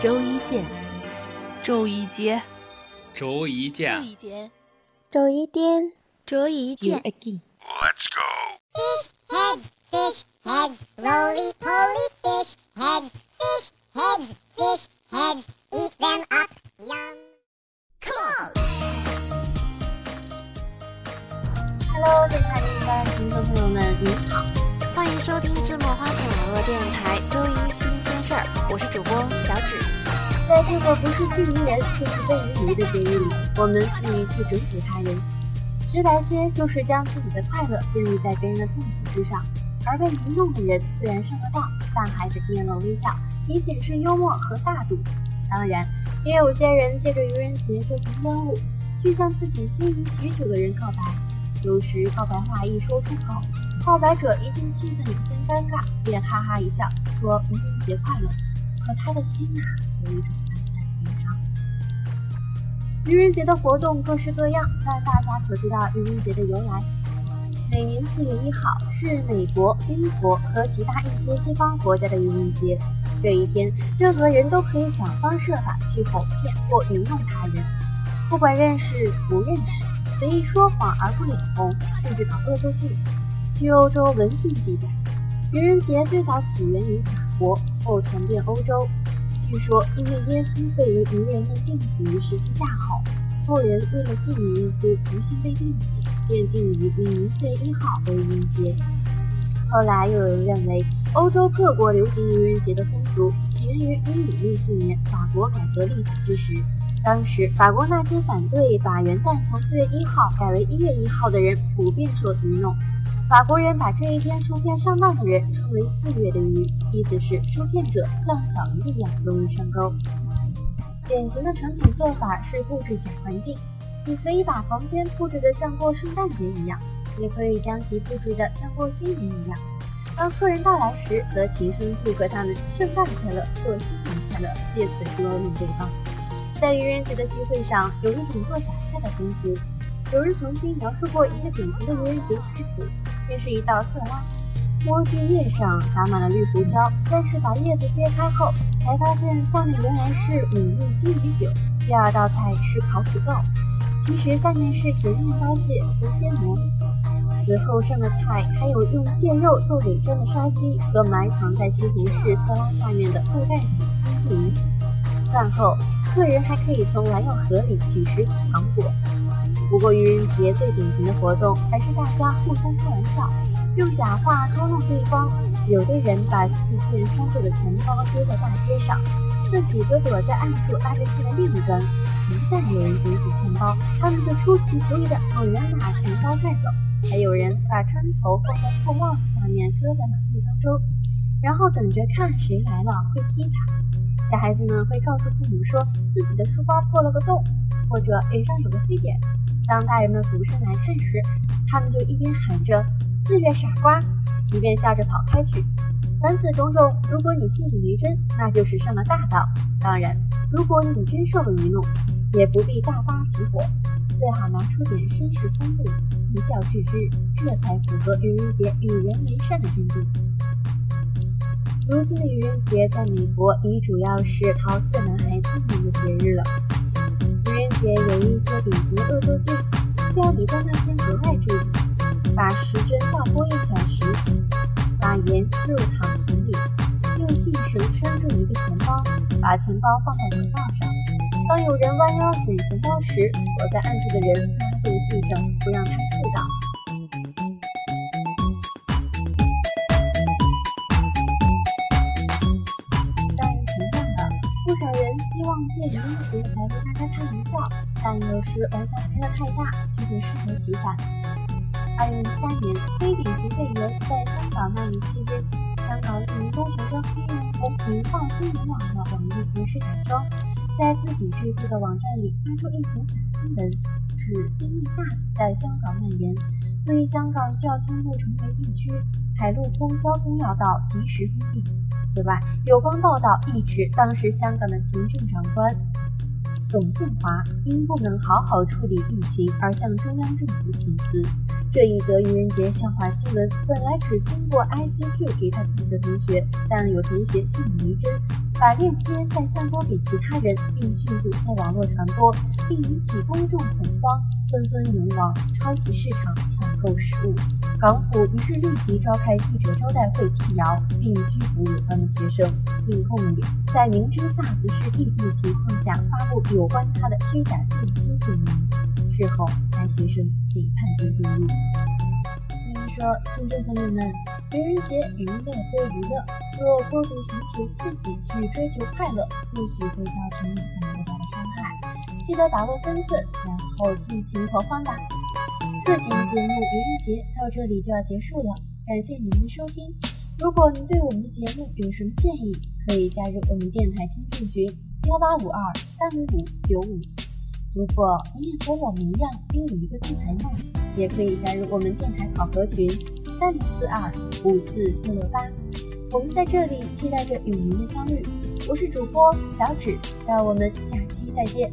周一见，周一见，周一见，周一见，周一见。Let's go. Fish head, fish head, roly poly fish head, fish head, fish head, eat them up, yum. Come on. Hello，电台里的听众朋友们，你好，欢迎收听芝麻花城网络电台周一新鲜事儿，我是主播在这个不是去迷人，却是被鱼迷的节日里，我们肆意去整蛊他人。直白些，就是将自己的快乐建立在别人的痛苦之上。而被愚弄的人虽然上了当，但还是面露微笑，以显示幽默和大度。当然，也有些人借着愚人节这层烟雾，去向自己心仪许久的人告白。有时告白话一说出口，告白者一见气得有些尴尬，便哈哈一笑，说愚人节快乐。可他的心啊，有一种。愚人节的活动各式各样，但大家可知道愚人节的由来？每年四月一号是美国、英国和其他一些西方国家的愚人节。这一天，任何人都可以想方设法去哄骗或愚弄他人，不管认识不认识，随意说谎而不脸红，甚至搞恶作剧。据欧洲文献记载，愚人节最早起源于法国，后传遍欧洲。据说，因为耶稣被于愚人们定死于十字架后，后人为了纪念耶稣不幸被定死，便定于每年四月一号为愚人节。后来又有人认为，欧洲各国流行愚人节的风俗起源于一五六四年法国改革立法之时。当时，法国那些反对把元旦从四月一号改为一月一号的人，普遍受愚弄。法国人把这一天受骗上当的人称为“四月的鱼”，意思是受骗者像小鱼一样容易上钩。典型的场景做法是布置假环境，你可以把房间布置得像过圣诞节一样，也可以将其布置得像过新年一样。当客人到来时，则齐声祝贺他们圣诞快乐或新年快乐，借此捉弄对方。在愚人节的聚会上，有一种做假菜的风俗。有人曾经描述过一个典型的愚人节菜谱。这是一道色拉，莴苣叶上撒满了绿胡椒，但是把叶子揭开后，才发现下面原来是五粒金鱼酒。第二道菜是烤土豆，其实下面是甜面包蟹和鲜蘑。此后上的菜还有用蟹肉做伪装的烧鸡和埋藏在西红柿色拉下面的布袋子冰淇淋。饭后，客人还可以从蓝药盒里取食糖果。不过，愚人节最典型的活动还是大家互相开玩笑，用假话捉弄对方。有的人把四件双数的钱包丢在大街上，自己则躲在暗处拉着线的另一端。一旦有人捡起钱包，他们就出其不意地猛然把钱包带走。还有人把砖头放在破帽子下面，搁在马路当中，然后等着看谁来了会踢他。小孩子们会告诉父母说自己的书包破了个洞，或者脸上有个黑点。当大人们俯身来看时，他们就一边喊着“四月傻瓜”，一边笑着跑开去。凡此种种，如果你信以为真，那就是上了大当。当然，如果你真受了愚弄，也不必大发起火，最好拿出点绅士风度，一笑置之，这才符合愚人节与人为善的真谛。如今的愚人节在美国已主要是淘气的男孩子们的节日了。也有一些典型的恶作剧，需要你在那天格外注意：把时针倒拨一小时，把盐入糖瓶里，用细绳拴住一个钱包，把钱包放在走道上。当有人弯腰捡钱包时，躲在暗处的人拉住细绳，不让他触到。借愚人节来为大家开玩笑，但有时玩笑开得太大，就会适得其反。二零一三年，非典型肺炎在香港蔓延期间，香港一名中学生利用从民放新闻网的网易形式改装，在自己制作的网站里发出一则假新闻，指因为 SARS 在香港蔓延，所以香港需要宣布成为疫区，海陆空交通要道及时封闭。此外，有关报道一指，当时香港的行政长官董建华因不能好好处理疫情而向中央政府请辞。这一则愚人节笑话新闻本来只经过 ICQ 给他自己的同学，但有同学信以为真，把链接再散播给其他人，并迅速在网络传播，并引起公众恐慌，纷纷涌往超级市场购食物。港府于是立即召开记者招待会辟谣，并拘捕有关的学生，并控令在明知萨斯是疫病情况下发布有关他的虚假信息罪名。事后，该学生被判监入狱。所以说，听众朋友们，愚人节娱乐归娱乐，若过度寻求刺激去追求快乐，或许会造成意想不到的伤害。记得把握分寸，然后尽情狂欢吧。这期节目愚人节到这里就要结束了，感谢您的收听。如果您对我们的节目有什么建议，可以加入我们电台听众群幺八五二三五五九五。如果你也和我们一样拥有一个电台梦，也可以加入我们电台考核群三零四二五四四六八。我们在这里期待着与您的相遇。我是主播小指，让我们下期再见。